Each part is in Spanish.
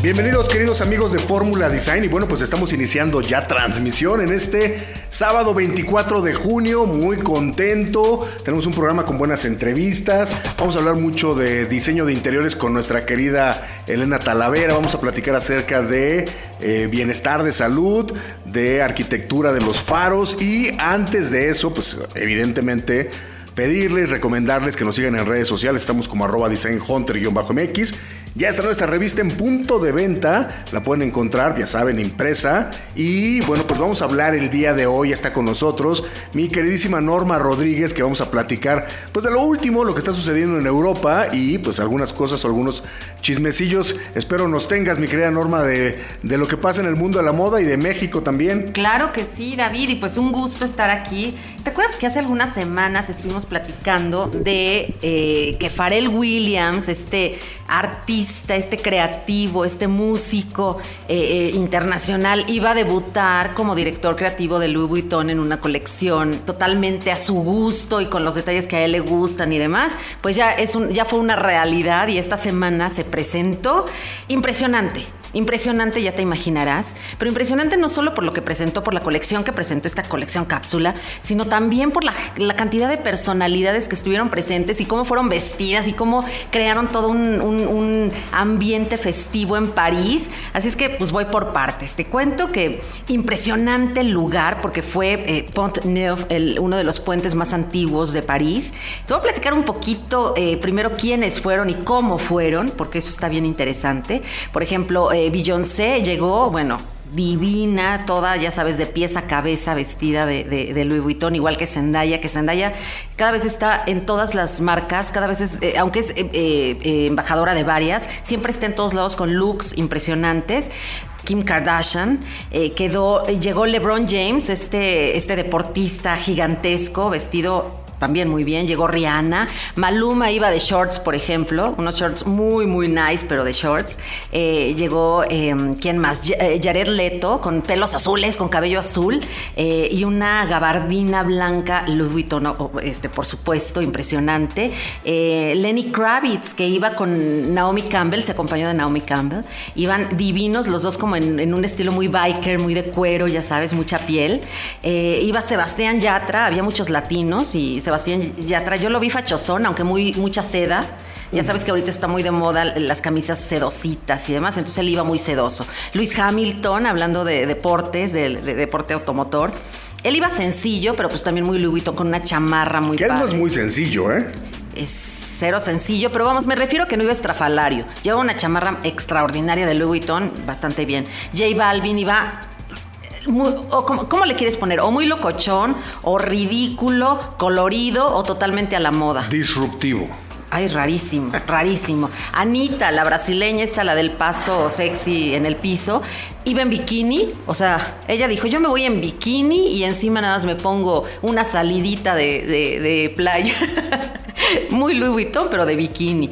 Bienvenidos queridos amigos de Fórmula Design. Y bueno pues estamos iniciando ya transmisión en este sábado 24 de junio, muy contento, tenemos un programa con buenas entrevistas, vamos a hablar mucho de diseño de interiores con nuestra querida Elena Talavera, vamos a platicar acerca de eh, bienestar de salud, de arquitectura de los faros. Y antes de eso pues evidentemente pedirles, recomendarles que nos sigan en redes sociales. Estamos como arroba designhunter-mx. Ya está nuestra revista en punto de venta. La pueden encontrar, ya saben, impresa. Y bueno, pues vamos a hablar el día de hoy. Está con nosotros mi queridísima Norma Rodríguez, que vamos a platicar pues de lo último, lo que está sucediendo en Europa y pues algunas cosas o algunos chismecillos. Espero nos tengas, mi querida Norma, de, lo que pasa en el mundo de la moda y de México también. Claro que sí, David, y pues un gusto estar aquí. ¿Te acuerdas que hace algunas semanas estuvimos platicando de eh, que Pharrell Williams, este artista, este creativo, este músico eh, eh, internacional, iba a debutar como director creativo de Louis Vuitton en una colección totalmente a su gusto y con los detalles que a él le gustan y demás, pues ya, es un, ya fue una realidad y esta semana se presentó impresionante. Impresionante, ya te imaginarás, pero impresionante no solo por lo que presentó, por la colección que presentó esta colección cápsula, sino también por la, cantidad de personalidades que estuvieron presentes y cómo fueron vestidas y cómo crearon todo un, ambiente festivo en París. Así es que pues voy por partes. Te cuento que impresionante el lugar porque fue eh, Pont Neuf, uno de los puentes más antiguos de París. Te voy a platicar un poquito eh, primero quiénes fueron y cómo fueron, porque eso está bien interesante. Por ejemplo, eh, Beyoncé llegó, bueno, divina, toda, ya sabes, de pies a cabeza, vestida de, Louis Vuitton, igual que Zendaya, que Zendaya cada vez está en todas las marcas, cada vez es, eh, aunque es eh, embajadora de varias, siempre está en todos lados con looks impresionantes. Kim Kardashian, quedó, llegó LeBron James, este, este deportista gigantesco, vestido también muy bien. Llegó Rihanna. Maluma iba de shorts, por ejemplo, unos shorts muy, muy nice, pero de shorts. Eh, llegó, em, ¿quién más? Eh, Jared Leto, con pelos azules, con cabello azul eh, y una gabardina blanca Louis Vuitton, este, por supuesto, impresionante. Lenny Kravitz, que iba con Naomi Campbell, se acompañó de Naomi Campbell. Iban divinos, los dos como en, en un estilo muy biker, muy de cuero, ya sabes, mucha piel. iba Sebastián Yatra, había muchos latinos y Sebastián Yatra, yo lo vi fachosón, aunque muy mucha seda. Ya sabes que ahorita está muy de moda las camisas sedositas y demás, entonces él iba muy sedoso. Luis Hamilton, hablando de deportes, de, deporte automotor. Él iba sencillo, pero pues también muy Louis con una chamarra muy Que él no es muy sencillo, ¿eh? Es cero sencillo, pero vamos, me refiero a que no iba estrafalario. Lleva una chamarra extraordinaria de Louis Vuitton, bastante bien. J Balvin iba o ¿cómo, le quieres poner? O muy locochón, o ridículo, colorido, o totalmente a la moda. Disruptivo. Ay, rarísimo, rarísimo. Anita, la brasileña, esta, la del paso sexy en el piso, iba en bikini. O sea, ella dijo, yo me voy en bikini y encima nada más me pongo una salidita de, playa. Muy Louis Vuitton, pero de bikini.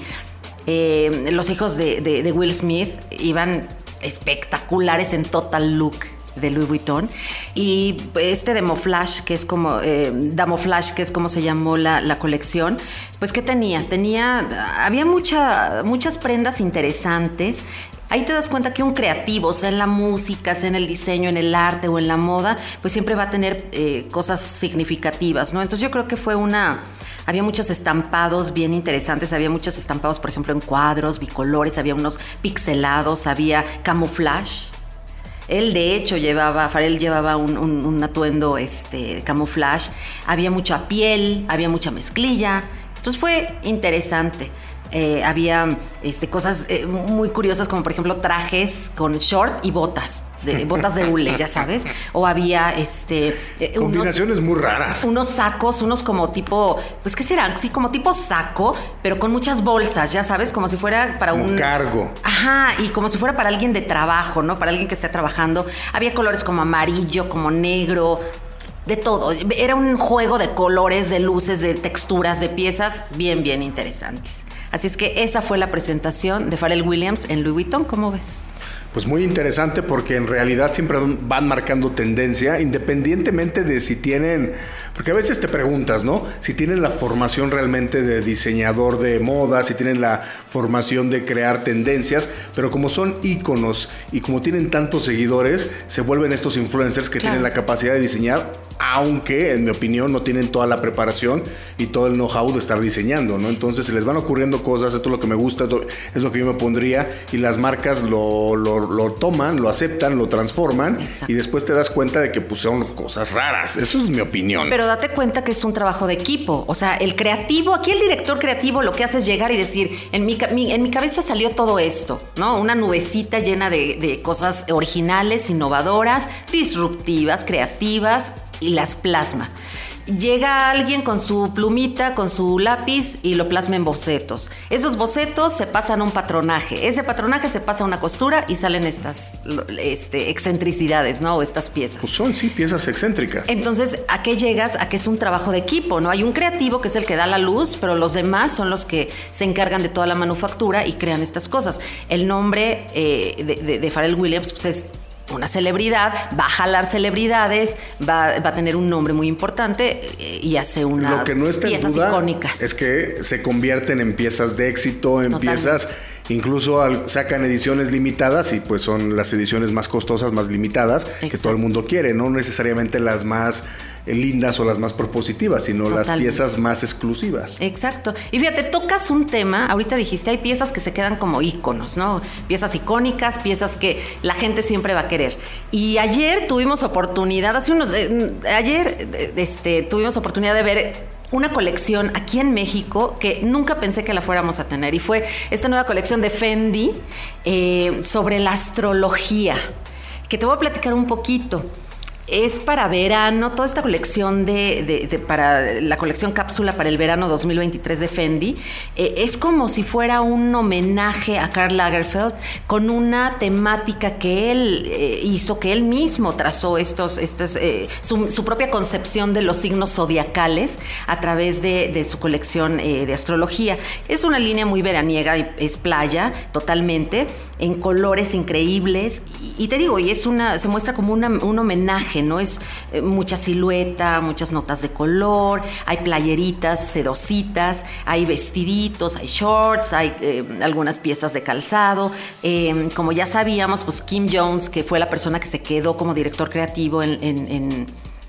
Eh, los hijos de, de Will Smith iban espectaculares en total look de Louis Vuitton. Y este Demoflash, que es como, eh, Damoflash, que es como se llamó la, colección, pues ¿qué tenía? Tenía, había mucha, muchas prendas interesantes. Ahí te das cuenta que un creativo, sea en la música, sea en el diseño, en el arte o en la moda, pues siempre va a tener eh, cosas significativas, ¿no? Entonces yo creo que fue una, había muchos estampados bien interesantes, había muchos estampados, por ejemplo, en cuadros, bicolores, había unos pixelados, había camouflage, él de hecho llevaba, Farel llevaba un, atuendo este, camouflage, había mucha piel, había mucha mezclilla, entonces fue interesante. Eh, había este, cosas eh, muy curiosas como por ejemplo trajes con short y botas, de, botas de hule, ya sabes. O había este... eh, Combinaciones unos, muy raras. Unos sacos, unos como tipo, pues ¿qué serán? Sí, como tipo saco, pero con muchas bolsas, ya sabes, como si fuera para un... cargo. Ajá, y como si fuera para alguien de trabajo, ¿no? Para alguien que esté trabajando. Había colores como amarillo, como negro, de todo. Era un juego de colores, de luces, de texturas, de piezas bien, bien interesantes. Así es que esa fue la presentación de Pharrell Williams en Louis Vuitton. ¿Cómo ves? Pues muy interesante porque en realidad siempre van marcando tendencia, independientemente de si tienen, porque a veces te preguntas, ¿no? Si tienen la formación realmente de diseñador de moda, si tienen la formación de crear tendencias, pero como son íconos y como tienen tantos seguidores, se vuelven estos influencers que claro. tienen la capacidad de diseñar, aunque en mi opinión no tienen toda la preparación y todo el know-how de estar diseñando, ¿no? Entonces se les van ocurriendo cosas, esto es lo que me gusta, esto es lo que yo me pondría y las marcas lo, lo lo toman, lo aceptan, lo transforman Exacto. y después te das cuenta de que pues son cosas raras. Eso es mi opinión. Pero date cuenta que es un trabajo de equipo. O sea, el creativo, aquí el director creativo lo que hace es llegar y decir, en mi, mi en mi cabeza salió todo esto, ¿no? Una nubecita llena de, de cosas originales, innovadoras, disruptivas, creativas y las plasma llega alguien con su plumita, con su lápiz y lo plasma en bocetos. Esos bocetos se pasan a un patronaje. Ese patronaje se pasa a una costura y salen estas este, excentricidades, ¿no? O estas piezas. Pues son, sí, piezas excéntricas. Entonces, ¿a qué llegas? A que es un trabajo de equipo, ¿no? Hay un creativo que es el que da la luz, pero los demás son los que se encargan de toda la manufactura y crean estas cosas. El nombre eh, de, de, de Pharrell Williams pues, es una celebridad, va a jalar celebridades, va, va, a tener un nombre muy importante eh, y hace unas Lo que no está piezas en duda icónicas. Es que se convierten en piezas de éxito, en Totalmente. piezas, incluso al, sacan ediciones limitadas y pues son las ediciones más costosas, más limitadas, Exacto. que todo el mundo quiere, no necesariamente las más lindas o las más propositivas, sino Totalmente. las piezas más exclusivas. Exacto. Y fíjate, tocas un tema, ahorita dijiste, hay piezas que se quedan como íconos, ¿no? Piezas icónicas, piezas que la gente siempre va a querer. Y ayer tuvimos oportunidad, hace unos, eh, ayer este, tuvimos oportunidad de ver una colección aquí en México que nunca pensé que la fuéramos a tener y fue esta nueva colección de Fendi eh, sobre la astrología, que te voy a platicar un poquito es para verano, toda esta colección de, para la colección cápsula para el verano 2023 de Fendi, eh, es como si fuera un homenaje a Karl Lagerfeld con una temática que él eh, hizo, que él mismo trazó estos, eh, su, su, propia concepción de los signos zodiacales a través de, de su colección de astrología. Es una línea muy veraniega, es playa totalmente, en colores increíbles, y, te digo, y es una, se muestra como un homenaje ¿no? Es eh, mucha silueta, muchas notas de color, hay playeritas sedositas, hay vestiditos, hay shorts, hay eh, algunas piezas de calzado. Eh, como ya sabíamos, pues Kim Jones, que fue la persona que se quedó como director creativo en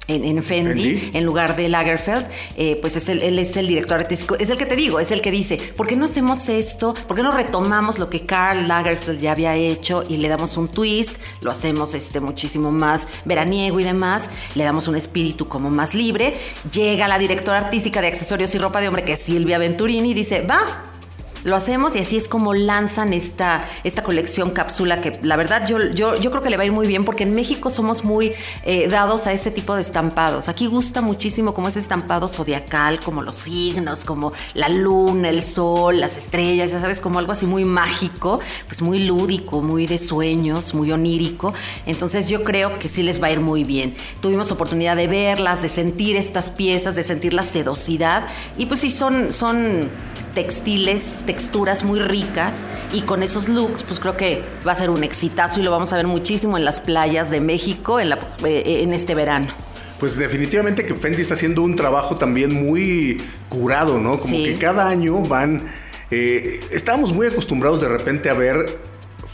en, en Fendi, Fendi, en lugar de Lagerfeld, eh, pues es el, él es el director artístico, es el que te digo, es el que dice, ¿por qué no hacemos esto? ¿Por qué no retomamos lo que Karl Lagerfeld ya había hecho y le damos un twist? Lo hacemos este, muchísimo más veraniego y demás, le damos un espíritu como más libre. Llega la directora artística de accesorios y ropa de hombre, que es Silvia Venturini, y dice, va, lo hacemos y así es como lanzan esta, esta colección cápsula que la verdad yo, yo, yo creo que le va a ir muy bien porque en México somos muy eh, dados a ese tipo de estampados. Aquí gusta muchísimo como ese estampado zodiacal, como los signos, como la luna, el sol, las estrellas, ya sabes, como algo así muy mágico, pues muy lúdico, muy de sueños, muy onírico. Entonces yo creo que sí les va a ir muy bien. Tuvimos oportunidad de verlas, de sentir estas piezas, de sentir la sedosidad y pues sí son, son textiles, texturas muy ricas y con esos looks pues creo que va a ser un exitazo y lo vamos a ver muchísimo en las playas de México en, la, eh, en este verano. Pues definitivamente que Fendi está haciendo un trabajo también muy curado, ¿no? Como sí. que cada año van... Eh, estábamos muy acostumbrados de repente a ver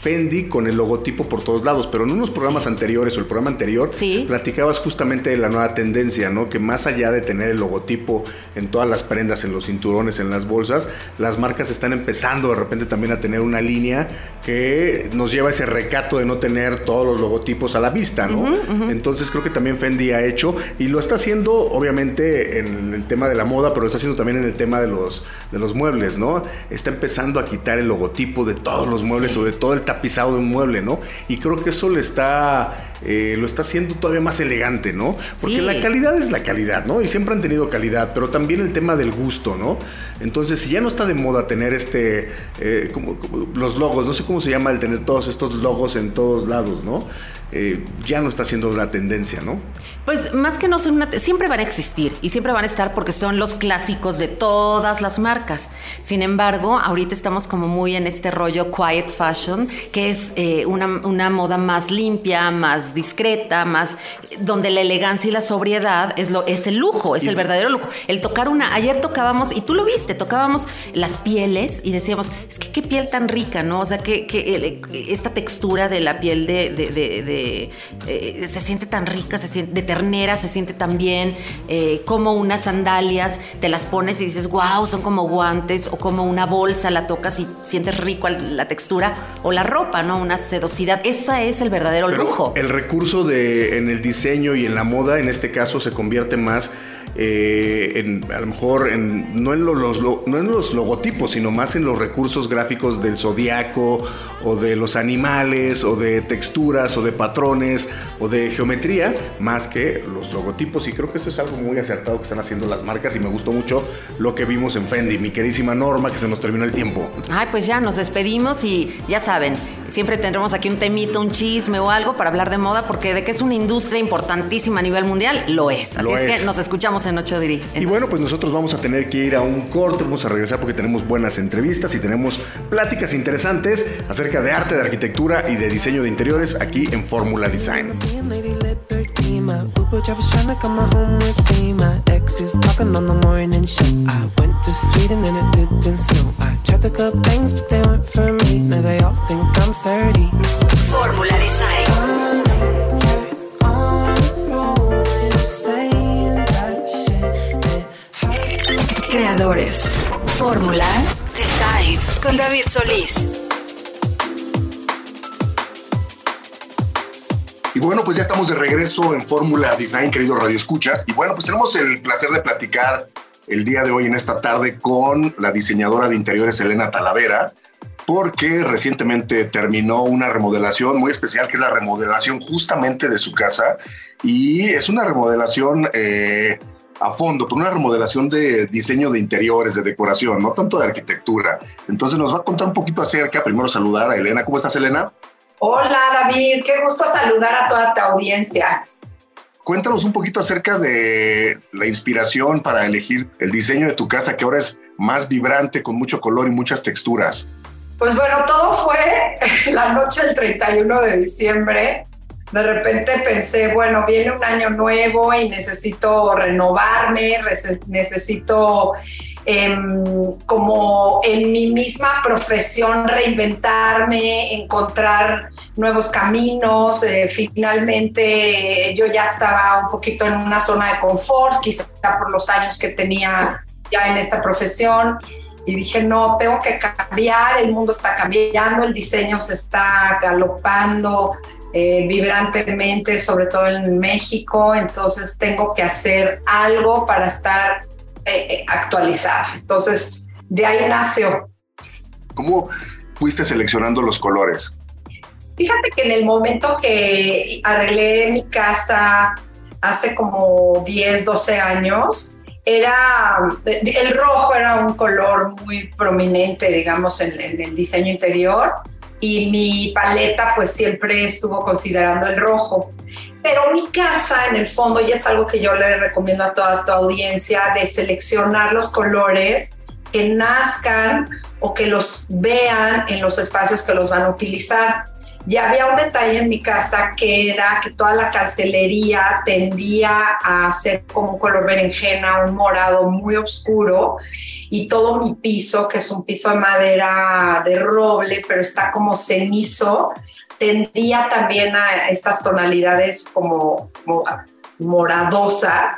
Fendi con el logotipo por todos lados, pero en unos programas anteriores o el programa anterior Sí. platicabas justamente de la nueva tendencia, ¿no? Que más allá de tener el logotipo en todas las prendas, en los cinturones, en las bolsas, las marcas están empezando de repente también a tener una línea que nos lleva a ese recato de no tener todos los logotipos a la vista, ¿no? Entonces creo que también Fendi ha hecho y lo está haciendo obviamente en el tema de la moda, pero lo está haciendo también en el tema de los, de los muebles, ¿no? Está empezando a quitar el logotipo de todos los muebles o de todo el tapizado de un mueble, ¿no? Y creo que eso le está, eh, lo está haciendo todavía más elegante, ¿no? Porque Sí. la calidad es la calidad, ¿no? Y siempre han tenido calidad, pero también el tema del gusto, ¿no? Entonces, si ya no está de moda tener este, eh, como, como los logos, no sé cómo se llama el tener todos estos logos en todos lados, ¿no? Eh, ya no está siendo la tendencia, ¿no? Pues más que no ser una... Siempre van a existir y siempre van a estar porque son los clásicos de todas las marcas. Sin embargo, ahorita estamos como muy en este rollo quiet fashion, que es eh, una, una moda más limpia, más discreta, más... donde la elegancia y la sobriedad es, lo, es el lujo, es el verdadero lujo. El tocar una... Ayer tocábamos, y tú lo viste, tocábamos las pieles y decíamos, es que qué piel tan rica, ¿no? O sea, que, que eh, esta textura de la piel de... de- de- de- eh, se siente tan rica, se siente de ternera, se siente tan bien, eh, como unas sandalias, te las pones y dices, wow, son como guantes, o como una bolsa, la tocas y sientes rico la textura, o la ropa, ¿no? Una sedosidad. Esa es el verdadero Pero lujo. el recurso de, en el diseño y en la moda, en este caso, se convierte más eh, en, a lo mejor, en, no, en lo- los, lo- no en los logotipos, sino más en los recursos gráficos del zodiaco, o de los animales, o de texturas, o de patrones, o de geometría, más que los logotipos. Y creo que eso es algo muy acertado que están haciendo las marcas, y me gustó mucho lo que vimos en Fendi. Mi queridísima Norma, que se nos terminó el tiempo. Ay, pues ya nos despedimos y ya saben, siempre tendremos aquí un temito, un chisme o algo para hablar de moda, porque de que es una industria importantísima a nivel mundial, lo es. Así Lo es, es. que nos escuchamos en ocho diri. Y bueno, pues nosotros vamos a tener que ir a un corte, vamos a regresar porque tenemos buenas entrevistas y tenemos pláticas interesantes acerca de arte, de arquitectura y de diseño de interiores aquí en Fórmula Design. Seeing Lady Fórmula Design. Con David Solís. Y bueno, pues ya estamos de regreso en Fórmula Design, queridos Radio Escuchas. Y bueno, pues tenemos el placer de platicar el día de hoy, en esta tarde, con la diseñadora de interiores Elena Talavera, porque recientemente terminó una remodelación muy especial, que es la remodelación justamente de su casa. Y es una remodelación eh, a fondo, pero una remodelación de diseño de interiores, de decoración, no tanto de arquitectura. Entonces nos va a contar un poquito acerca, primero saludar a Elena. ¿Cómo estás, Elena? Hola David, qué gusto saludar a toda tu audiencia. Cuéntanos un poquito acerca de la inspiración para elegir el diseño de tu casa, que ahora es más vibrante, con mucho color y muchas texturas. Pues bueno, todo fue la noche del 31 de diciembre. De repente pensé, bueno, viene un año nuevo y necesito renovarme, necesito em, como en mi misma profesión reinventarme, encontrar nuevos caminos. Eh, finalmente yo ya estaba un poquito en una zona de confort, quizá por los años que tenía ya en esta profesión. Y dije, no, tengo que cambiar, el mundo está cambiando, el diseño se está galopando eh, vibrantemente, sobre todo en México, entonces tengo que hacer algo para estar eh, eh, actualizada. Entonces, de ahí nació. ¿Cómo fuiste seleccionando los colores? Fíjate que en el momento que arreglé mi casa hace como 10, 12 años, era el rojo era un color muy prominente, digamos, en, en el diseño interior y mi paleta pues siempre estuvo considerando el rojo. Pero mi casa, en el fondo, y es algo que yo le recomiendo a toda tu audiencia, de seleccionar los colores que nazcan o que los vean en los espacios que los van a utilizar. Y había un detalle en mi casa que era que toda la cancelería tendía a ser como un color berenjena, un morado muy oscuro y todo mi piso, que es un piso de madera de roble, pero está como cenizo, tendía también a estas tonalidades como, moradosas.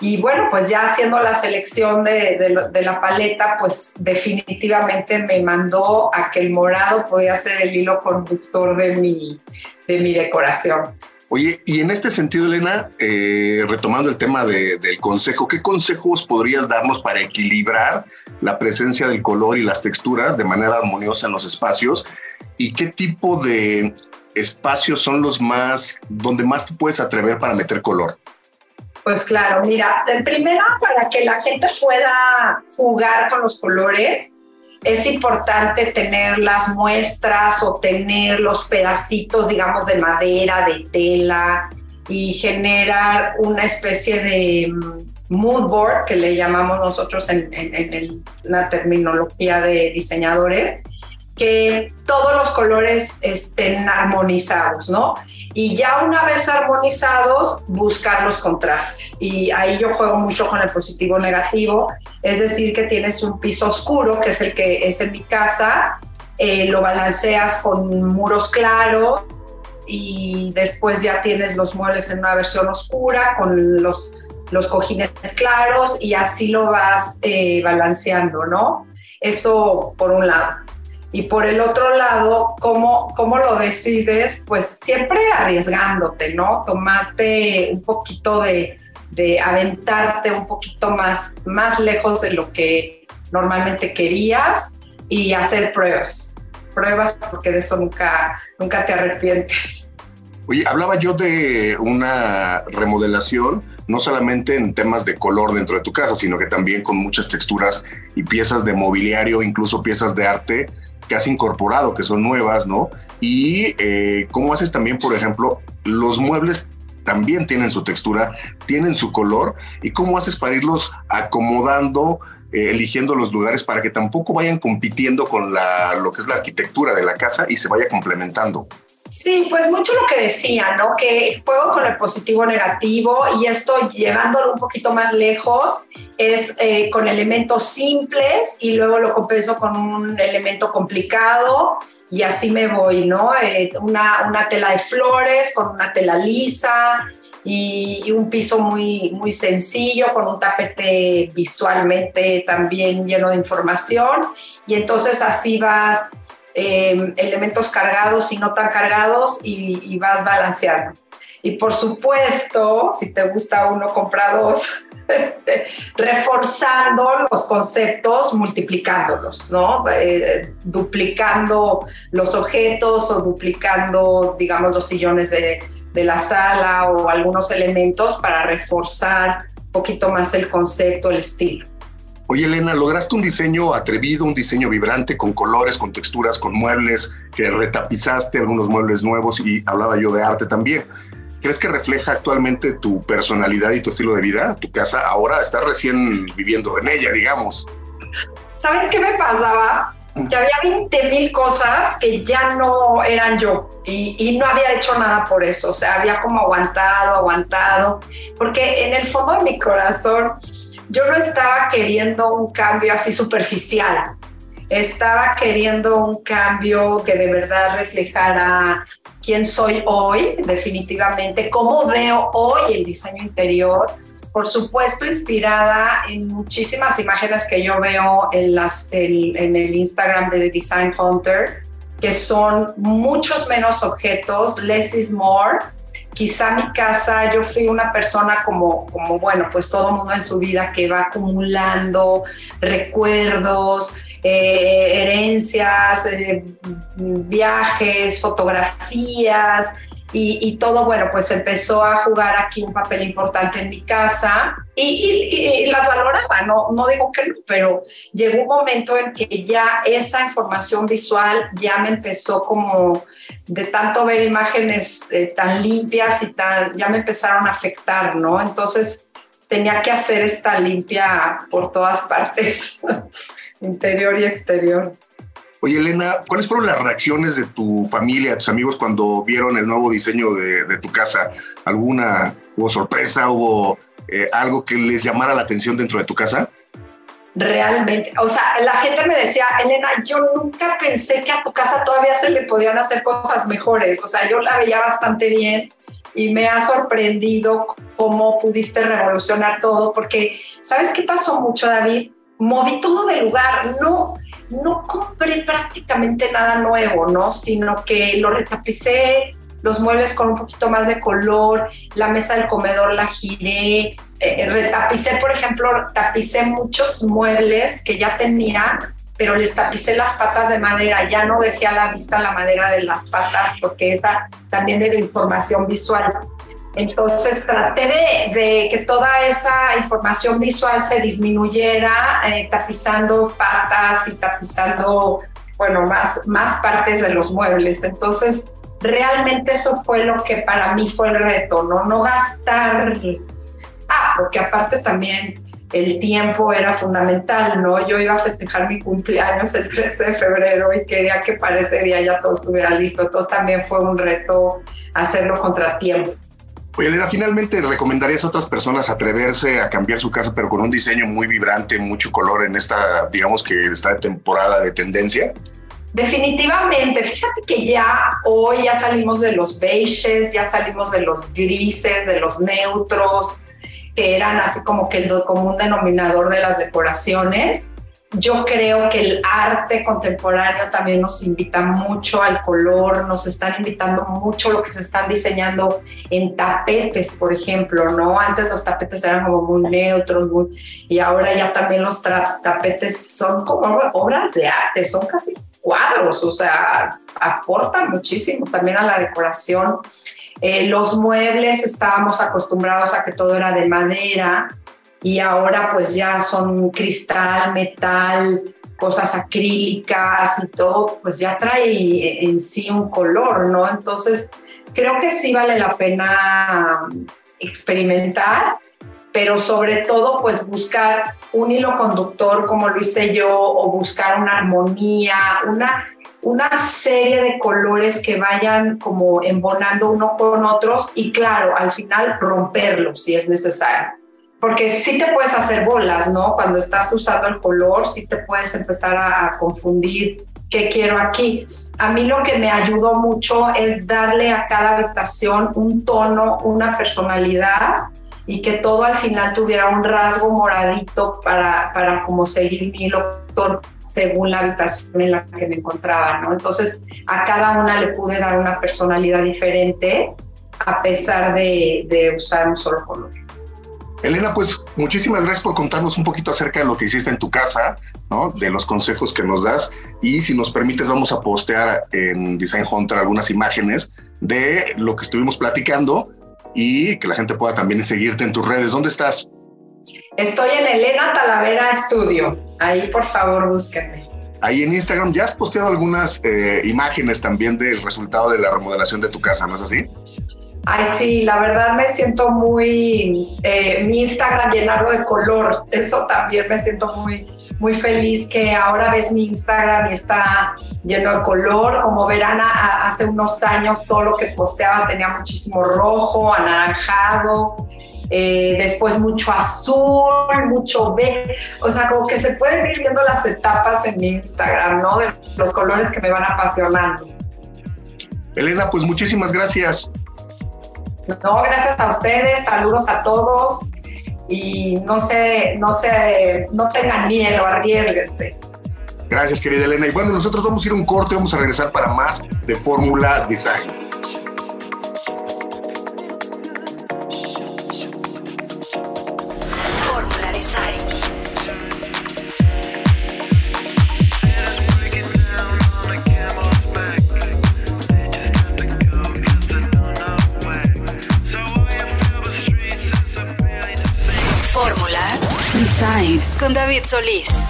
Y bueno, pues ya haciendo la selección de, de, la paleta, pues definitivamente me mandó a que el morado podía ser el hilo conductor de mi, de mi decoración. Oye, y en este sentido, Elena, eh, retomando el tema del consejo, ¿qué consejos podrías darnos para equilibrar la presencia del color y las texturas de manera armoniosa en los espacios? ¿Y qué tipo de espacios son los más, donde más te puedes atrever para meter color? Pues claro, mira, en primera, para que la gente pueda jugar con los colores, es importante tener las muestras o tener los pedacitos, digamos, de madera, de tela y generar una especie de mm, mood board, que le llamamos nosotros en, la terminología de diseñadores, que todos los colores estén armonizados, ¿no? Y ya una vez armonizados, buscar los contrastes. Y ahí yo juego mucho con el positivo negativo, es decir, que tienes un piso oscuro, que es el que es en mi casa, eh, lo balanceas con muros claros y después ya tienes los muebles en una versión oscura con los, los cojines claros y así lo vas eh, balanceando, ¿no? Eso por un lado. Y por el otro lado, ¿cómo, ¿cómo lo decides? Pues siempre arriesgándote, ¿no? Tomarte un poquito de, de aventarte un poquito más, más lejos de lo que normalmente querías y hacer pruebas. Pruebas porque de eso nunca, nunca te arrepientes. Oye, hablaba yo de una remodelación, no solamente en temas de color dentro de tu casa, sino que también con muchas texturas y piezas de mobiliario, incluso piezas de arte que has incorporado, que son nuevas, ¿no? Y eh, cómo haces también, por ejemplo, los muebles también tienen su textura, tienen su color, y cómo haces para irlos acomodando, eh, eligiendo los lugares para que tampoco vayan compitiendo con la, lo que es la arquitectura de la casa y se vaya complementando. Sí, pues mucho lo que decía, ¿no? Que juego con el positivo negativo y esto llevándolo un poquito más lejos es eh, con elementos simples y luego lo compenso con un elemento complicado y así me voy, ¿no? Eh, una, una, tela de flores con una tela lisa y, un piso muy, muy sencillo con un tapete visualmente también lleno de información y entonces así vas Em, elementos cargados y no tan cargados y, vas balanceando. Y por supuesto, si te gusta uno, compra dos. Este, reforzando los conceptos, multiplicándolos, ¿no? Eh, duplicando los objetos o duplicando, digamos, los sillones de, de la sala o algunos elementos para reforzar un poquito más el concepto, el estilo. Oye, Elena, lograste un diseño atrevido, un diseño vibrante, con colores, con texturas, con muebles, que retapizaste algunos muebles nuevos y hablaba yo de arte también. ¿Crees que refleja actualmente tu personalidad y tu estilo de vida? Tu casa ahora estás recién viviendo en ella, digamos. ¿Sabes qué me pasaba? Que había 20 mil cosas que ya no eran yo y, y, no había hecho nada por eso. O sea, había como aguantado, aguantado, porque en el fondo de mi corazón yo no estaba queriendo un cambio así superficial, estaba queriendo un cambio que de verdad reflejara quién soy hoy, definitivamente, cómo veo hoy el diseño interior, por supuesto inspirada en muchísimas imágenes que yo veo en, el Instagram de Design Hunter, que son muchos menos objetos, less is more, quizá mi casa, yo fui una persona como, como bueno, pues todo mundo en su vida que va acumulando recuerdos, eh, herencias, eh, viajes, fotografías, y, todo, bueno, pues empezó a jugar aquí un papel importante en mi casa y, las valoraba, no, no digo que no, pero llegó un momento en que ya esa información visual ya me empezó como de tanto ver imágenes eh, tan limpias y tan, ya me empezaron a afectar, ¿no? Entonces tenía que hacer esta limpia por todas partes, interior y exterior. Oye, Elena, ¿cuáles fueron las reacciones de tu familia, tus amigos cuando vieron el nuevo diseño de, tu casa? ¿Alguna, hubo sorpresa, hubo eh, algo que les llamara la atención dentro de tu casa? Realmente, o sea, la gente me decía, Elena, yo nunca pensé que a tu casa todavía se le podían hacer cosas mejores, o sea, yo la veía bastante bien y me ha sorprendido cómo pudiste revolucionar todo, porque, ¿sabes qué pasó mucho, David? Moví todo de lugar, no, no compré prácticamente nada nuevo, ¿no? Sino que lo retapicé, los muebles con un poquito más de color, la mesa del comedor la giré, eh, retapicé, por ejemplo, tapicé muchos muebles que ya tenía, pero les tapicé las patas de madera, ya no dejé a la vista la madera de las patas porque esa también era información visual. Entonces traté de, que toda esa información visual se disminuyera eh, tapizando patas y tapizando, bueno, más, más partes de los muebles. Entonces, realmente eso fue lo que para mí fue el reto, ¿no? No gastar... Ah, porque aparte también el tiempo era fundamental, ¿no? Yo iba a festejar mi cumpleaños el 13 de febrero y quería que para ese día ya todo estuviera listo. Entonces también fue un reto hacerlo contratiempo. Oye, Elena, finalmente recomendarías a otras personas atreverse a cambiar su casa, pero con un diseño muy vibrante, mucho color en esta, digamos que esta temporada de tendencia. Definitivamente, fíjate que ya hoy ya salimos de los beiges, ya salimos de los grises, de los neutros, que eran así como que el común denominador de las decoraciones yo creo que el arte contemporáneo también nos invita mucho al color, nos están invitando mucho lo que se están diseñando en tapetes, por ejemplo, ¿no? Antes los tapetes eran como muy neutros y ahora ya también los tapetes son como obras de arte, son casi cuadros, o sea, aportan muchísimo también a la decoración. Eh, los muebles estábamos acostumbrados a que todo era de madera, y ahora pues ya son cristal, metal, cosas acrílicas y todo, pues ya trae en sí un color, ¿no? Entonces, creo que sí vale la pena experimentar, pero sobre todo pues buscar un hilo conductor como lo hice yo o buscar una armonía, una, una serie de colores que vayan como embonando uno con otros y claro, al final romperlos si es necesario porque sí te puedes hacer bolas, ¿no? Cuando estás usando el color, sí te puedes empezar a, confundir qué quiero aquí. A mí lo que me ayudó mucho es darle a cada habitación un tono, una personalidad y que todo al final tuviera un rasgo moradito para, para como seguir mi doctor según la habitación en la que me encontraba, ¿no? Entonces a cada una le pude dar una personalidad diferente a pesar de, de usar un solo color. Elena, pues muchísimas gracias por contarnos un poquito acerca de lo que hiciste en tu casa, ¿no? de los consejos que nos das. Y si nos permites, vamos a postear en Design Hunter algunas imágenes de lo que estuvimos platicando y que la gente pueda también seguirte en tus redes. ¿Dónde estás? Estoy en Elena Talavera Studio. Ahí, por favor, búsquenme. Ahí en Instagram ya has posteado algunas eh, imágenes también del resultado de la remodelación de tu casa, ¿no es así? Ay, sí, la verdad me siento muy, eh, mi Instagram llenado de color, eso también me siento muy, muy feliz que ahora ves mi Instagram y está lleno de color. Como verán, hace unos años todo lo que posteaba tenía muchísimo rojo, anaranjado, eh, después mucho azul, mucho verde, o sea, como que se pueden ir viendo las etapas en mi Instagram, ¿no? De los colores que me van apasionando. Elena, pues muchísimas gracias. No, gracias a ustedes, saludos a todos y no se, no se, no tengan miedo, arriesguense. Gracias, querida Elena. Y bueno, nosotros vamos a ir a un corte, vamos a regresar para más de Fórmula Design. David Solís.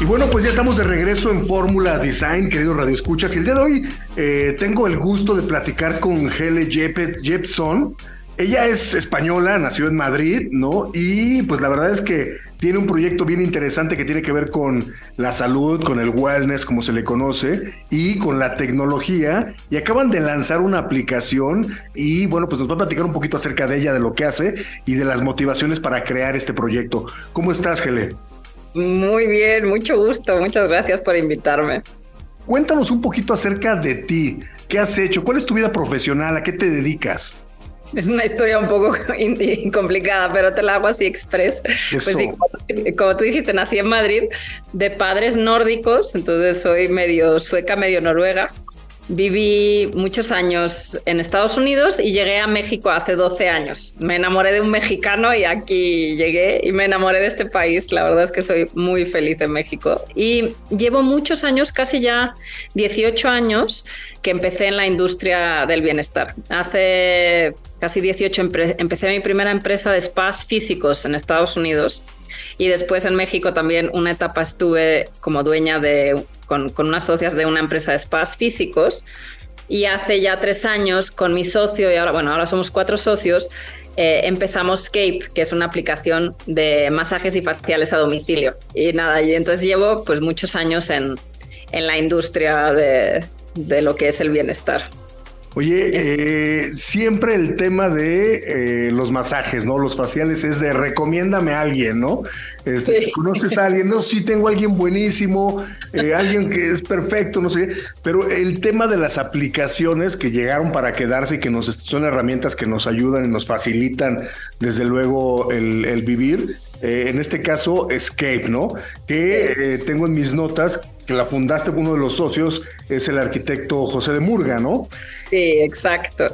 Y bueno, pues ya estamos de regreso en Fórmula Design, queridos radioescuchas. Y el día de hoy eh, tengo el gusto de platicar con Hele Jepson. Ella es española, nació en Madrid, ¿no? Y pues la verdad es que tiene un proyecto bien interesante que tiene que ver con la salud, con el wellness, como se le conoce, y con la tecnología. Y acaban de lanzar una aplicación y bueno, pues nos va a platicar un poquito acerca de ella, de lo que hace y de las motivaciones para crear este proyecto. ¿Cómo estás, Gele? Muy bien, mucho gusto. Muchas gracias por invitarme. Cuéntanos un poquito acerca de ti. ¿Qué has hecho? ¿Cuál es tu vida profesional? ¿A qué te dedicas? Es una historia un poco complicada, pero te la hago así express. Pues como, tú dijiste, nací en Madrid de padres nórdicos, entonces soy medio sueca, medio noruega. Viví muchos años en Estados Unidos y llegué a México hace 12 años. Me enamoré de un mexicano y aquí llegué y me enamoré de este país. La verdad es que soy muy feliz en México. Y llevo muchos años, casi ya 18 años, que empecé en la industria del bienestar. Hace casi 18 empecé mi primera empresa de spas físicos en Estados Unidos y después en México también una etapa estuve como dueña de, con, con unas socias de una empresa de spas físicos y hace ya tres años con mi socio y ahora, bueno, ahora somos cuatro socios, eh, empezamos Scape, que es una aplicación de masajes y faciales a domicilio. Y nada, y entonces llevo pues muchos años en, en la industria de, de lo que es el bienestar. Oye, eh, siempre el tema de eh, los masajes, ¿no? Los faciales es de recomiéndame a alguien, ¿no? Este, Si conoces a alguien, no, sí tengo a alguien buenísimo, eh, alguien que es perfecto, no sé, pero el tema de las aplicaciones que llegaron para quedarse y que nos son herramientas que nos ayudan y nos facilitan, desde luego, el, vivir. en este caso, Escape, ¿no? Que tengo en mis notas que la fundaste, uno de los socios es el arquitecto José de Murga, ¿no? Sí, exacto.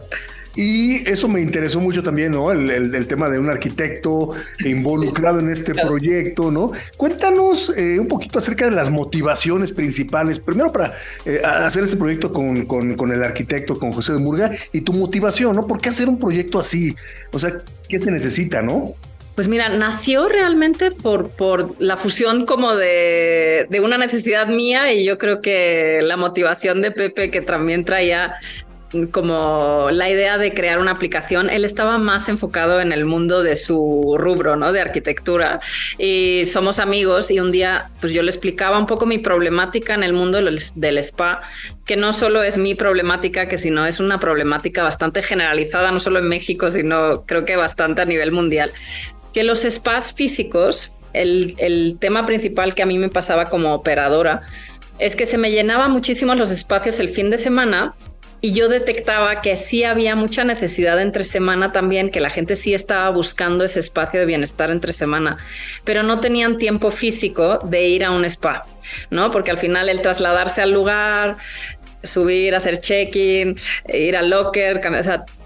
Y eso me interesó mucho también, ¿no? El, tema de un arquitecto involucrado en este proyecto, ¿no? Cuéntanos eh, un poquito acerca de las motivaciones principales, primero para eh, hacer este proyecto con, con, el arquitecto, con José de Murga, y tu motivación, ¿no? ¿Por qué hacer un proyecto así? O sea, ¿qué se necesita, no? Pues mira, nació realmente por, por la fusión como de, de, una necesidad mía y yo creo que la motivación de Pepe que también traía como la idea de crear una aplicación, él estaba más enfocado en el mundo de su rubro, ¿no? De arquitectura. Y somos amigos y un día pues yo le explicaba un poco mi problemática en el mundo del spa, que no solo es mi problemática, que sino es una problemática bastante generalizada, no solo en México, sino creo que bastante a nivel mundial que los spas físicos, el, tema principal que a mí me pasaba como operadora, es que se me llenaban muchísimo los espacios el fin de semana y yo detectaba que sí había mucha necesidad entre semana también, que la gente sí estaba buscando ese espacio de bienestar entre semana, pero no tenían tiempo físico de ir a un spa, ¿no? Porque al final el trasladarse al lugar, subir, hacer check-in, ir al locker,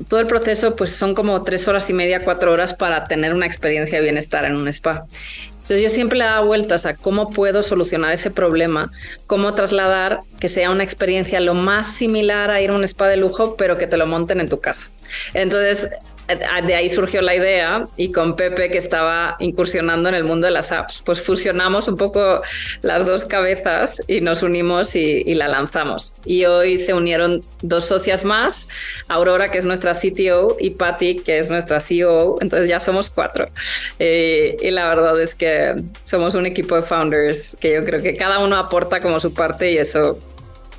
todo el proceso pues son como tres horas y media, cuatro horas para tener una experiencia de bienestar en un spa. Entonces yo siempre le daba vueltas a cómo puedo solucionar ese problema, cómo trasladar que sea una experiencia lo más similar a ir a un spa de lujo, pero que te lo monten en tu casa. Entonces de ahí surgió la idea y con Pepe que estaba incursionando en el mundo de las apps, pues fusionamos un poco las dos cabezas y nos unimos y, la lanzamos. Y hoy se unieron dos socias más, Aurora que es nuestra CTO y Patty que es nuestra CEO, entonces ya somos cuatro. Eh, y la verdad es que somos un equipo de founders que yo creo que cada uno aporta como su parte y eso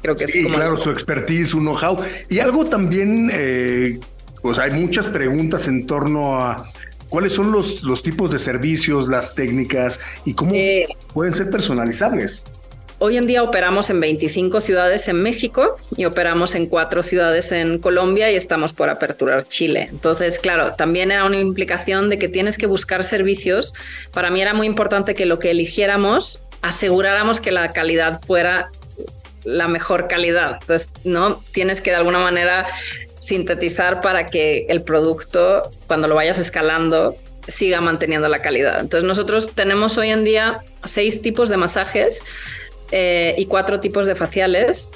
creo que sí, es como claro, su expertise, su know-how. Y algo también eh, pues hay muchas preguntas en torno a cuáles son los, los tipos de servicios, las técnicas y cómo pueden ser personalizables. Hoy en día operamos en 25 ciudades en México y operamos en cuatro ciudades en Colombia y estamos por aperturar Chile. Entonces, claro, también era una implicación de que tienes que buscar servicios. Para mí era muy importante que lo que eligiéramos aseguráramos que la calidad fuera la mejor calidad. Entonces, no tienes que de alguna manera sintetizar para que el producto, cuando lo vayas escalando, siga manteniendo la calidad. Entonces nosotros tenemos hoy en día seis tipos de masajes eh, y cuatro tipos de faciales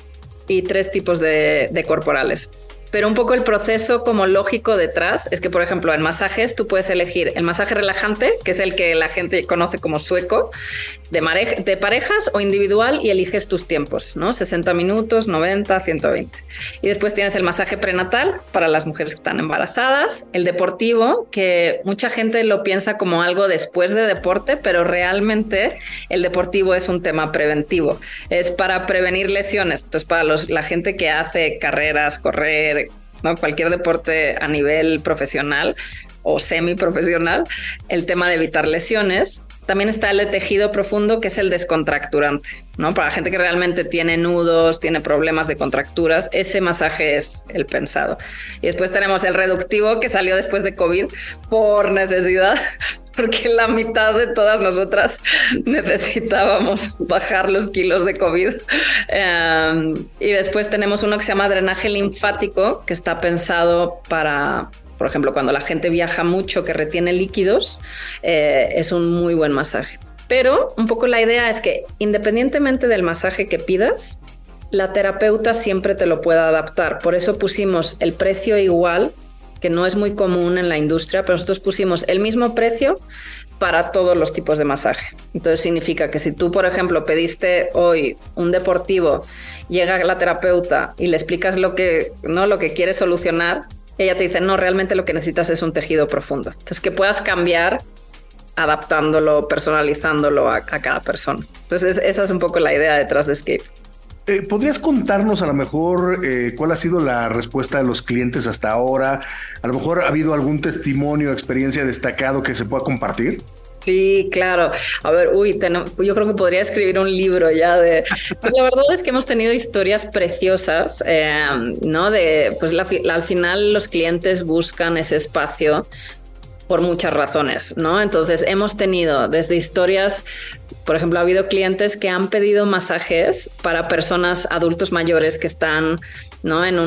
y tres tipos de, corporales. pero un poco el proceso como lógico detrás es que, por ejemplo, en masajes tú puedes elegir el masaje relajante, que es el que la gente conoce como sueco, de, parejas o individual y eliges tus tiempos, ¿no? 60 minutos, 90, 120. Y después tienes el masaje prenatal para las mujeres que están embarazadas, el deportivo, que mucha gente lo piensa como algo después de deporte, pero realmente el deportivo es un tema preventivo. Es para prevenir lesiones. Entonces, para los, la gente que hace carreras, correr, cualquier deporte a nivel profesional o semiprofesional, el tema de evitar lesiones. También está el de tejido profundo, que es el descontracturante, ¿no? Para la gente que realmente tiene nudos, tiene problemas de contracturas, ese masaje es el pensado. Y después tenemos el reductivo, que salió después de COVID por necesidad, porque la mitad de todas nosotras necesitábamos bajar los kilos de COVID. Em, y después tenemos uno que se llama drenaje linfático, que está pensado para por ejemplo, cuando la gente viaja mucho, que retiene líquidos, eh, es un muy buen masaje. Pero un poco la idea es que independientemente del masaje que pidas, la terapeuta siempre te lo pueda adaptar. Por eso pusimos el precio igual, que no es muy común en la industria, pero nosotros pusimos el mismo precio para todos los tipos de masaje. Entonces significa que si tú, por ejemplo, pediste hoy un deportivo, llega la terapeuta y le explicas lo que, ¿no? lo que quieres solucionar, ella te dice, no, realmente lo que necesitas es un tejido profundo. Entonces, que puedas cambiar adaptándolo, personalizándolo a, cada persona. Entonces, esa es un poco la idea detrás de Escape. Eh, ¿Podrías contarnos a lo mejor eh, cuál ha sido la respuesta de los clientes hasta ahora? A lo mejor ha habido algún testimonio, experiencia destacado que se pueda compartir. Sí, claro. A ver, uy, yo creo que podría escribir un libro ya de... Pues la verdad es que hemos tenido historias preciosas, em, ¿no? De, pues al final los clientes buscan ese espacio por muchas razones, ¿no? Entonces hemos tenido desde historias, por ejemplo, ha habido clientes que han pedido masajes para personas adultos mayores que están, ¿no? En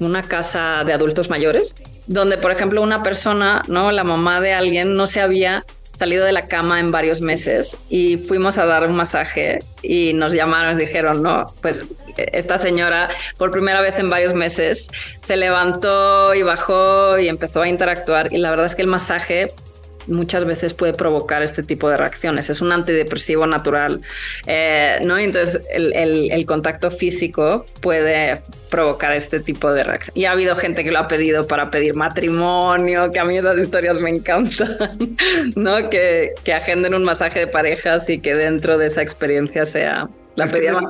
una casa de adultos mayores, donde, por ejemplo, una persona, ¿no? La mamá de alguien no se había salido de la cama en varios meses y fuimos a dar un masaje y nos llamaron, nos dijeron, no, pues esta señora por primera vez en varios meses se levantó y bajó y empezó a interactuar y la verdad es que el masaje muchas veces puede provocar este tipo de reacciones. Es un antidepresivo natural, eh, ¿no? Entonces el, contacto físico puede provocar este tipo de reacción. Y ha habido gente que lo ha pedido para pedir matrimonio, que a mí esas historias me encantan, ¿no? Que, que agenden un masaje de parejas y que dentro de esa experiencia sea la pedida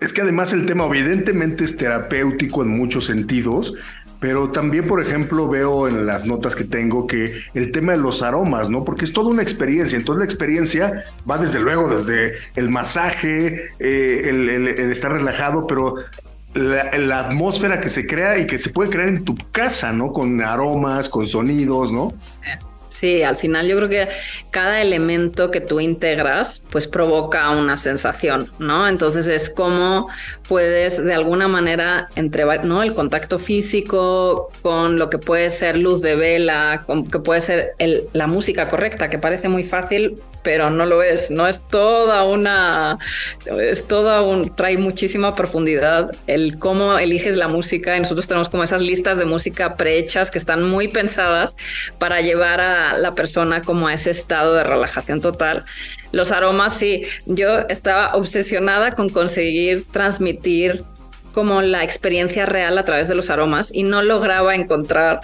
es que además el tema evidentemente es terapéutico en muchos sentidos, pero también, por ejemplo, veo en las notas que tengo que el tema de los aromas, ¿no? Porque es toda una experiencia. Entonces la experiencia va desde luego, desde el masaje, eh, el, estar relajado, pero la, la, atmósfera que se crea y que se puede crear en tu casa, ¿no? Con aromas, con sonidos, ¿no? Sí, al final yo creo que cada elemento que tú integras pues provoca una sensación, ¿no? Entonces es como puedes de alguna manera entre, ¿no? El contacto físico con lo que puede ser luz de vela, con que puede ser la música correcta, que parece muy fácil, pero no lo es, no es toda una, es toda un, trae muchísima profundidad el cómo eliges la música nosotros tenemos como esas listas de música prehechas que están muy pensadas para llevar a la persona como a ese estado de relajación total. Los aromas, sí, yo estaba obsesionada con conseguir transmitir como la experiencia real a través de los aromas y no lograba encontrar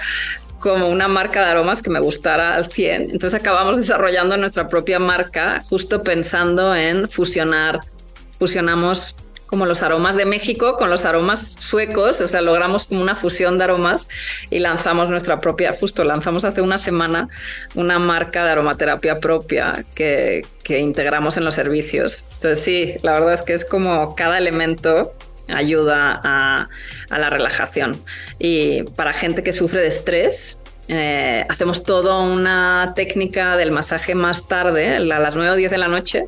como una marca de aromas que me gustara al 100. Entonces acabamos desarrollando nuestra propia marca justo pensando en fusionar, fusionamos como los aromas de México con los aromas suecos, o sea, logramos como una fusión de aromas y lanzamos nuestra propia, justo lanzamos hace una semana una marca de aromaterapia propia que, que integramos en los servicios. Entonces sí, la verdad es que es como cada elemento ayuda a, la relajación. Y para gente que sufre de estrés, eh, hacemos toda una técnica del masaje más tarde, a las 9 o 10 de la noche,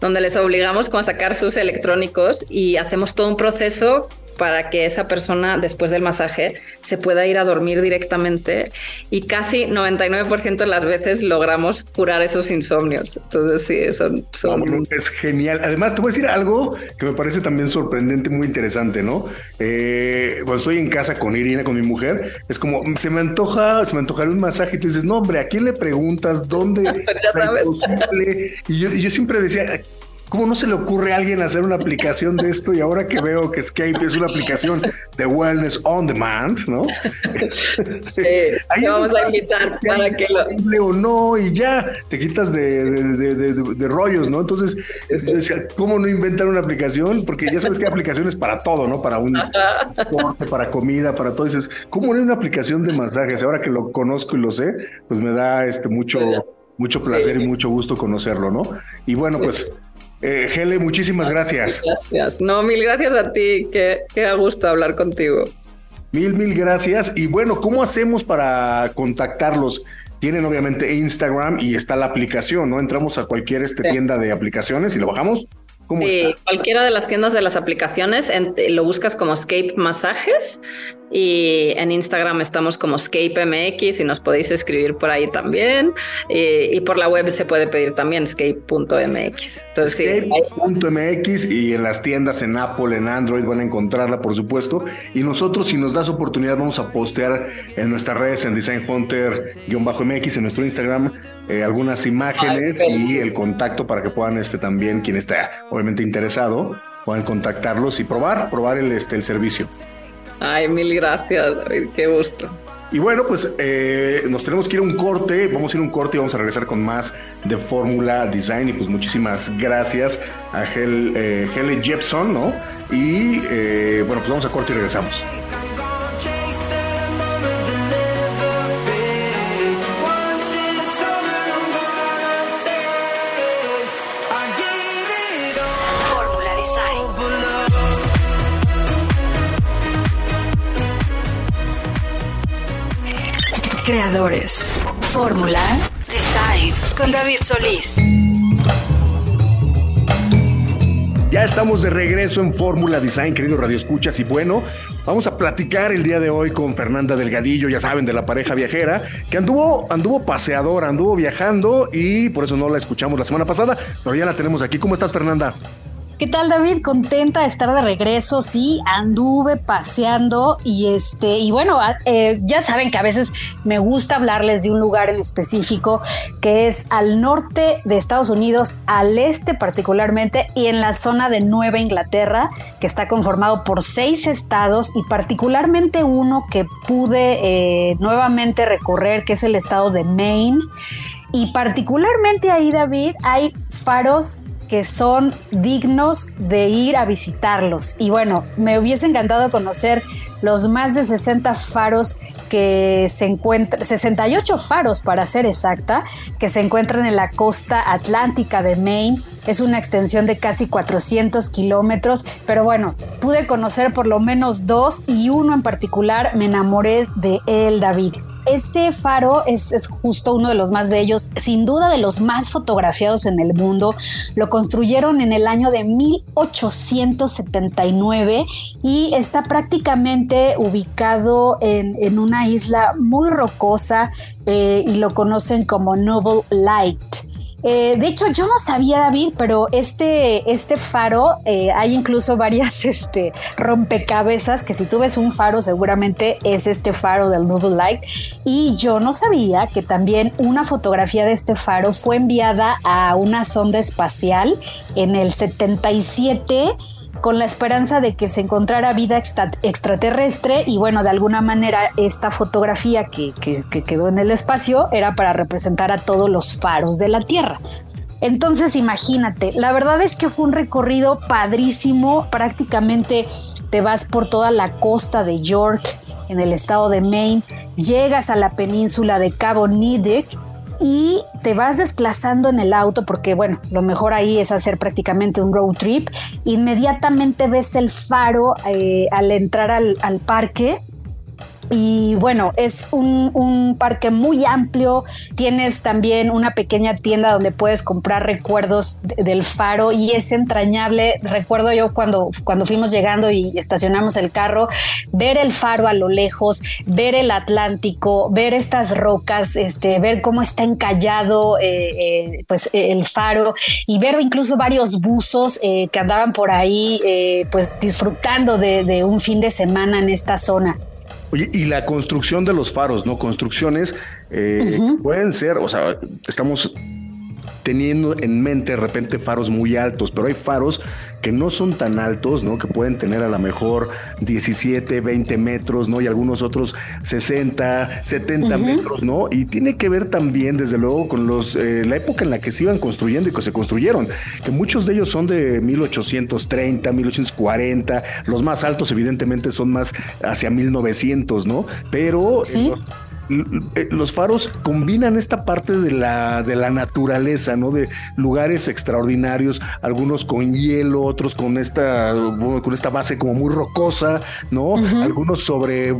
donde les obligamos a sacar sus electrónicos y hacemos todo un proceso para que esa persona después del masaje se pueda ir a dormir directamente y casi 99% de las veces logramos curar esos insomnios. Entonces sí, son... son... es genial. Además, te voy a decir algo que me parece también sorprendente, muy interesante, ¿no? Eh, cuando estoy en casa con Irina, con mi mujer, es como, se me antoja, se me antojaría un masaje y tú dices, no, hombre, ¿a quién le preguntas? ¿Dónde? y yo, y yo siempre decía, ¿Cómo no se le ocurre a alguien hacer una aplicación de esto? Y ahora que veo que Skype es una aplicación de wellness on demand, ¿no? Este, sí, vamos a invitar para que lo... O no, y ya te quitas de, rollos, ¿no? Entonces, ¿cómo no inventar una aplicación? Porque ya sabes que hay aplicaciones para todo, ¿no? Para un corte, para comida, para todo. Dices, ¿cómo no hay una aplicación de masajes? Ahora que lo conozco y lo sé, pues me da este mucho, mucho placer y mucho gusto conocerlo, ¿no? Y bueno, pues eh, Hele, muchísimas gracias. Gracias. No, mil gracias a ti. Qué, qué a gusto hablar contigo. Mil, mil gracias. Y bueno, ¿cómo hacemos para contactarlos? Tienen obviamente Instagram y está la aplicación, ¿no? Entramos a cualquier este, tienda de aplicaciones y lo bajamos sí, cualquiera de las tiendas de las aplicaciones lo buscas como Scape Masajes y en Instagram estamos como Scape MX y nos podéis escribir por ahí también y, por la web se puede pedir también scape.mx. Scape.mx y en las tiendas en Apple, en Android van a encontrarla por supuesto y nosotros si nos das oportunidad vamos a postear en nuestras redes en Design Hunter-MX en nuestro Instagram eh, algunas imágenes y el contacto para que puedan este también quien está obviamente interesado puedan contactarlos y probar probar el este el servicio. Ay, mil gracias, qué gusto. Y bueno, pues eh, nos tenemos que ir a un corte, vamos a ir a un corte y vamos a regresar con más de Fórmula Design y pues muchísimas gracias a Hel, eh, Jepson, ¿no? Y bueno, pues vamos a corte y regresamos. Creadores. Fórmula. Design. Con David Solís. Ya estamos de regreso en Fórmula Design, queridos radioescuchas. Y bueno, vamos a platicar el día de hoy con Fernanda Delgadillo, ya saben, de la pareja viajera, que anduvo, anduvo paseadora, anduvo viajando y por eso no la escuchamos la semana pasada, pero ya la tenemos aquí. ¿Cómo estás, Fernanda? ¿Qué tal, David? Contenta de estar de regreso. Sí, anduve paseando y este, y bueno, eh, ya saben que a veces me gusta hablarles de un lugar en específico que es al norte de Estados Unidos, al este particularmente, y en la zona de Nueva Inglaterra, que está conformado por seis estados y particularmente uno que pude eh, nuevamente recorrer, que es el estado de Maine. Y particularmente ahí, David, hay faros que son dignos de ir a visitarlos. Y bueno, me hubiese encantado conocer los más de 60 faros que se encuentran, 68 faros para ser exacta, que se encuentran en la costa atlántica de Maine. Es una extensión de casi 400 kilómetros, pero bueno, pude conocer por lo menos dos y uno en particular me enamoré de él, David. Este faro es, justo uno de los más bellos, sin duda de los más fotografiados en el mundo. Lo construyeron en el año de 1879 y está prácticamente ubicado en, una isla muy rocosa eh, y lo conocen como Noble Light. Eh, de hecho, yo no sabía, David, pero este, este faro, eh, hay incluso varias este, rompecabezas que si tú ves un faro, seguramente es este faro del Noble Light. Y yo no sabía que también una fotografía de este faro fue enviada a una sonda espacial en el 77 con la esperanza de que se encontrara vida extraterrestre y bueno, de alguna manera esta fotografía que, quedó en el espacio era para representar a todos los faros de la Tierra. Entonces imagínate, la verdad es que fue un recorrido padrísimo, prácticamente te vas por toda la costa de York, en el estado de Maine, llegas a la península de Cabo Nidic y te vas desplazando en el auto porque bueno, lo mejor ahí es hacer prácticamente un road trip. Inmediatamente ves el faro eh, al entrar al, parque y bueno, es un, parque muy amplio. Tienes también una pequeña tienda donde puedes comprar recuerdos del faro y es entrañable. Recuerdo yo cuando, cuando fuimos llegando y estacionamos el carro, ver el faro a lo lejos, ver el Atlántico, ver estas rocas, este, ver cómo está encallado eh, eh, pues el faro y ver incluso varios buzos eh, que andaban por ahí pues disfrutando de un fin de semana en esta zona. Oye, y la construcción de los faros, ¿no? Construcciones eh, pueden ser, o sea, estamos teniendo en mente de repente faros muy altos, pero hay faros que no son tan altos, ¿no? Que pueden tener a lo mejor 17, 20 metros, ¿no? Y algunos otros 60, 70 metros, ¿no? Y tiene que ver también, desde luego, con los eh, la época en la que se iban construyendo y que se construyeron, que muchos de ellos son de 1830, 1840, los más altos evidentemente son más hacia 1900, ¿no? Pero ¿Sí? Eh, los faros combinan esta parte de la, de la naturaleza, ¿no? De lugares extraordinarios, algunos con hielo, otros con esta, con esta base como muy rocosa, ¿no? Algunos sobre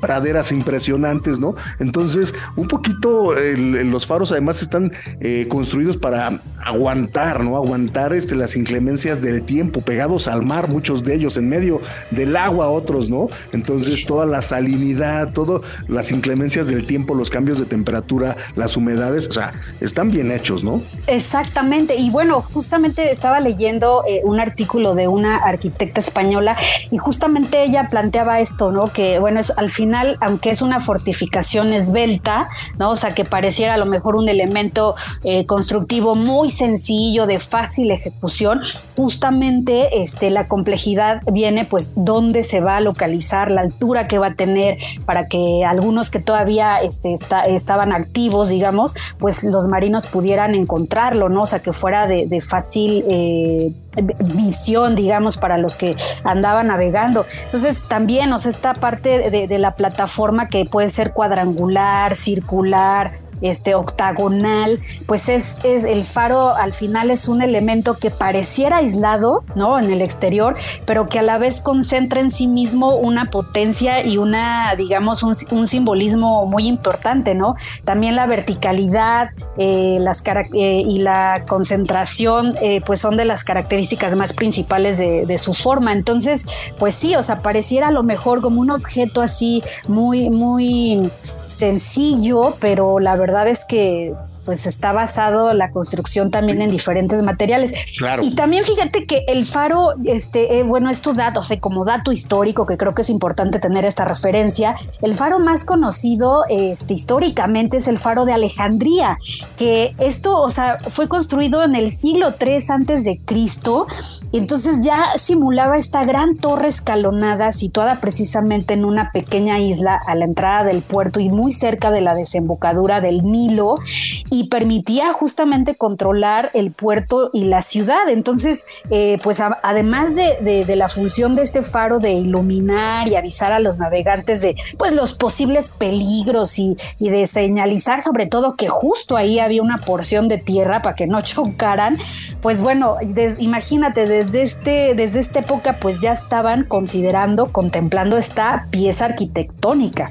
praderas impresionantes, ¿no? Entonces, un poquito los faros además están eh, construidos para aguantar, ¿no? Aguantar este, las inclemencias del tiempo, pegados al mar, muchos de ellos, en medio del agua, otros, ¿no? Entonces, toda la salinidad, todas las inclemencias del tiempo, los cambios de temperatura, las humedades, o sea, están bien hechos, ¿no? Exactamente. Y bueno, justamente estaba leyendo eh, un artículo de una arquitecta española y justamente ella planteaba esto, ¿no? Que bueno, al final, aunque es una fortificación esbelta, ¿no? O sea, que pareciera a lo mejor un elemento eh, constructivo muy sencillo, de fácil ejecución, justamente este, la complejidad viene pues dónde se va a localizar, la altura que va a tener para que algunos que todavía este, estaban activos, digamos, pues los marinos pudieran encontrarlo, ¿no? O sea, que fuera de, fácil eh, visión, digamos, para los que andaban navegando. Entonces, también, o sea, esta parte de la plataforma que puede ser cuadrangular, circular, este octagonal, pues es, es el faro al final es un elemento que pareciera aislado, ¿no? En el exterior, pero que a la vez concentra en sí mismo una potencia y una, digamos, un, simbolismo muy importante, ¿no? También la verticalidad eh, las eh, y la concentración, eh, pues son de las características más principales de, de su forma. Entonces, pues sí, o sea, pareciera a lo mejor como un objeto así muy, muy sencillo, pero la verdad verdad es que pues está basado la construcción también en diferentes materiales. Claro. Y también fíjate que el faro, este, eh, bueno, estos datos, eh, como dato histórico, que creo que es importante tener esta referencia, el faro más conocido este, históricamente es el faro de Alejandría, que esto, o sea, fue construido en el siglo III antes de Cristo, y entonces ya simulaba esta gran torre escalonada situada precisamente en una pequeña isla a la entrada del puerto y muy cerca de la desembocadura del Nilo y permitía justamente controlar el puerto y la ciudad. Entonces, eh, pues además de, la función de este faro de iluminar y avisar a los navegantes de pues los posibles peligros y, de señalizar sobre todo que justo ahí había una porción de tierra para que no chocaran, pues bueno, imagínate, desde, este, desde esta época pues ya estaban considerando, contemplando esta pieza arquitectónica.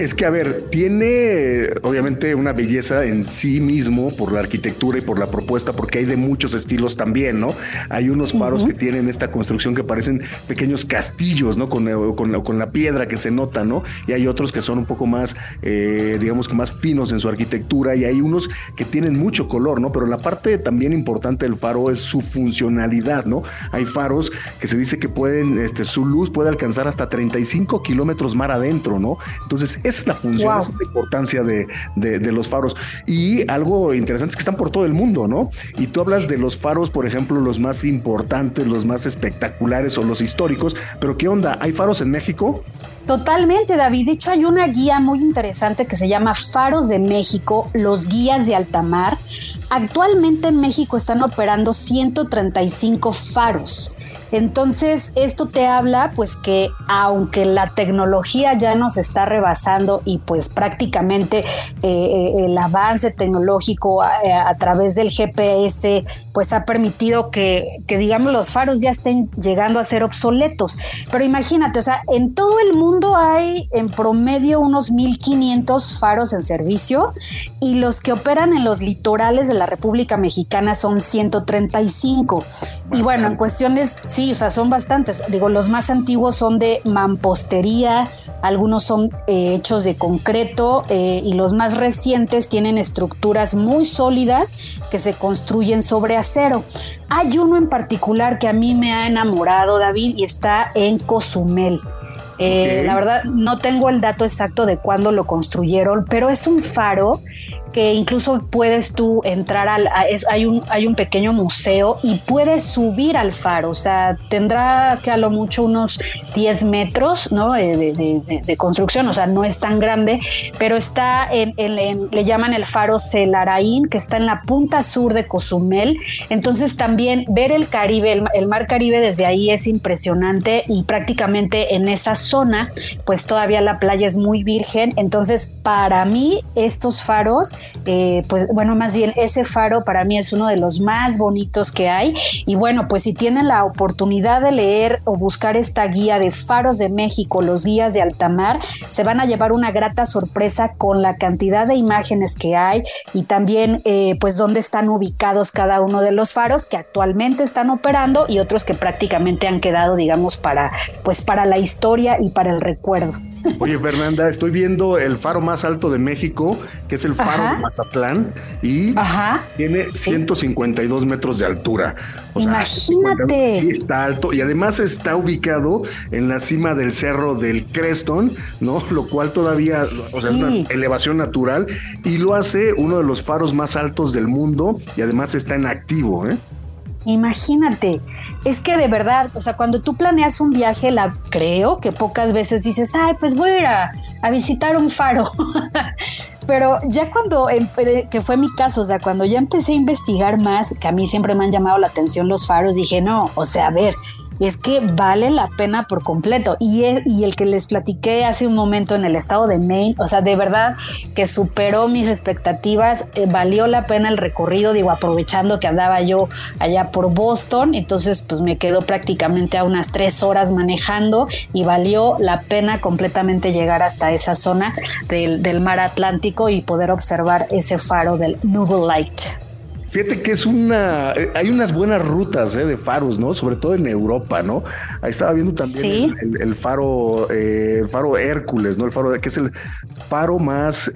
Es que, a ver, tiene obviamente una belleza en sí mismo por la arquitectura y por la propuesta, porque hay de muchos estilos también, ¿no? Hay unos faros que tienen esta construcción que parecen pequeños castillos, ¿no? Con, con, la piedra que se nota, ¿no? Y hay otros que son un poco más, eh, digamos que más finos en su arquitectura y hay unos que tienen mucho color, ¿no? Pero la parte también importante del faro es su funcionalidad, ¿no? Hay faros que se dice que pueden, este, su luz puede alcanzar hasta 35 kilómetros mar adentro, ¿no? Entonces, esa es la función, esa es la importancia de, los faros. Y algo interesante es que están por todo el mundo, ¿no? Y tú hablas de los faros, por ejemplo, los más importantes, los más espectaculares o los históricos, pero ¿qué onda? ¿Hay faros en México? Totalmente, David. De hecho, hay una guía muy interesante que se llama Faros de México, los guías de altamar. Actualmente en México están operando 135 faros. Entonces, esto te habla pues que aunque la tecnología ya nos está rebasando y pues prácticamente eh, eh, el avance tecnológico eh, a, través del GPS pues ha permitido que, que digamos los faros ya estén llegando a ser obsoletos. Pero imagínate, o sea, en todo el mundo mundo hay en promedio unos 1.500 faros en servicio y los que operan en los litorales de la República Mexicana son 135. Y bueno, en cuestiones, sí, o sea, son bastantes. Digo, los más antiguos son de mampostería, algunos son eh, hechos de concreto eh, y los más recientes tienen estructuras muy sólidas que se construyen sobre acero. Hay uno en particular que a mí me ha enamorado, David, y está en Cozumel. Eh, la verdad, no tengo el dato exacto de cuándo lo construyeron, pero es un faro que incluso puedes tú entrar al, hay, un, hay un pequeño museo y puedes subir al faro, o sea, tendrá que a lo mucho unos 10 metros ¿no? de, construcción, o sea, no es tan grande, pero está en, le llaman el faro Celaraín, que está en la punta sur de Cozumel, entonces también ver el Caribe, el mar Caribe desde ahí es impresionante y prácticamente en esa zona, pues todavía la playa es muy virgen, entonces para mí estos faros eh, pues bueno, más bien ese faro para mí es uno de los más bonitos que hay. Y bueno, pues si tienen la oportunidad de leer o buscar esta guía de faros de México, los guías de altamar, se van a llevar una grata sorpresa con la cantidad de imágenes que hay y también eh, pues dónde están ubicados cada uno de los faros que actualmente están operando y otros que prácticamente han quedado, digamos, para pues para la historia y para el recuerdo. Oye, Fernanda, estoy viendo el faro más alto de México, que es el faro de Mazatlán, y tiene 152 metros de altura. Imagínate. sí, está alto y además está ubicado en la cima del cerro del Creston, ¿no? Lo cual todavía, o sea, una elevación natural y lo hace uno de los faros más altos del mundo y además está en activo, ¿eh? Imagínate, es que de verdad, o sea, cuando tú planeas un viaje, la creo que pocas veces dices, ay, pues voy a ir a, visitar un faro. Pero ya cuando, que fue mi caso, o sea, cuando ya empecé a investigar más, que a mí siempre me han llamado la atención los faros, dije, no, o sea, a ver, es que vale la pena por completo. Y, y el que les platiqué hace un momento en el estado de Maine, o sea, de verdad que superó mis expectativas, eh, valió la pena el recorrido, digo, aprovechando que andaba yo allá por Boston, entonces pues me quedo prácticamente a unas tres horas manejando y valió la pena completamente llegar hasta esa zona del, mar Atlántico y poder observar ese faro del Noble Light. Fíjate que es una. Eh, hay unas buenas rutas eh, de faros, ¿no? Sobre todo en Europa, ¿no? Ahí estaba viendo también el, faro, eh, el faro Hércules, ¿no? El faro que es el faro más,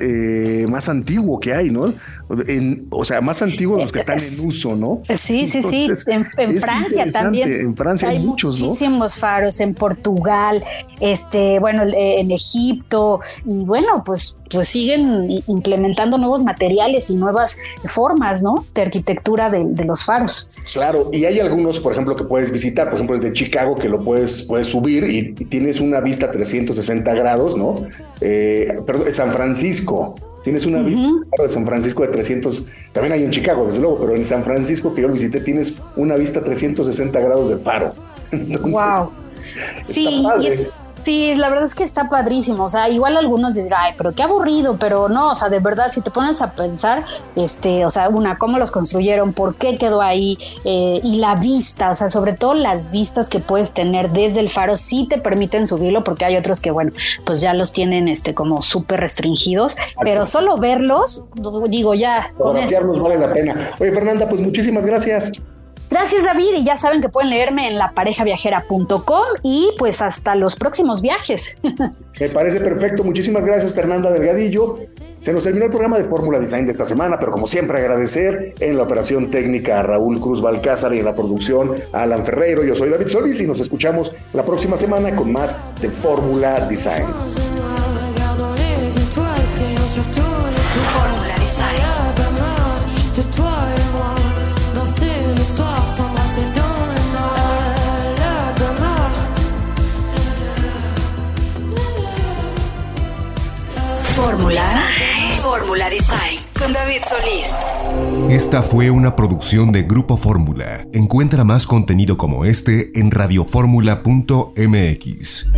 más antiguo que hay, ¿no? O sea, más antiguos los que están en uso, ¿no? Sí, sí, sí. En, Francia también. En Francia hay, muchos, muchísimos faros, en Portugal, este, bueno, en Egipto, y bueno, pues, pues siguen implementando nuevos materiales y nuevas formas, ¿no? De arquitectura de, los faros. Claro, y hay algunos, por ejemplo, que puedes visitar, por ejemplo, el de Chicago, que lo puedes, puedes subir y, tienes una vista 360 grados, ¿no? Eh, perdón, San Francisco Tienes una vista de San Francisco de 300, también hay en Chicago, desde luego, pero en San Francisco que yo lo visité tienes una vista 360 grados de faro. wow. Sí, y es, Sí, la verdad es que está padrísimo. O sea, igual algunos dirán, ay, pero qué aburrido, pero no, o sea, de verdad, si te pones a pensar, este, o sea, una, cómo los construyeron, por qué quedó ahí, eh, y la vista, o sea, sobre todo las vistas que puedes tener desde el faro, sí te permiten subirlo, porque hay otros que, bueno, pues ya los tienen, este, como súper restringidos, pero solo verlos, digo, ya. Con vale la pena. Oye, Fernanda, pues muchísimas gracias. Gracias David y ya saben que pueden leerme en laparejaviajera.com y pues hasta los próximos viajes. Me parece perfecto. Muchísimas gracias Fernanda Delgadillo. Se nos terminó el programa de Fórmula Design de esta semana, pero como siempre agradecer en la operación técnica a Raúl Cruz Balcázar y en la producción a Alan Ferreiro. Yo soy David Solís y nos escuchamos la próxima semana con más de Fórmula Design. Fórmula. Fórmula Design. Con David Solís. Esta fue una producción de Grupo Fórmula. Encuentra más contenido como este en radioformula.mx.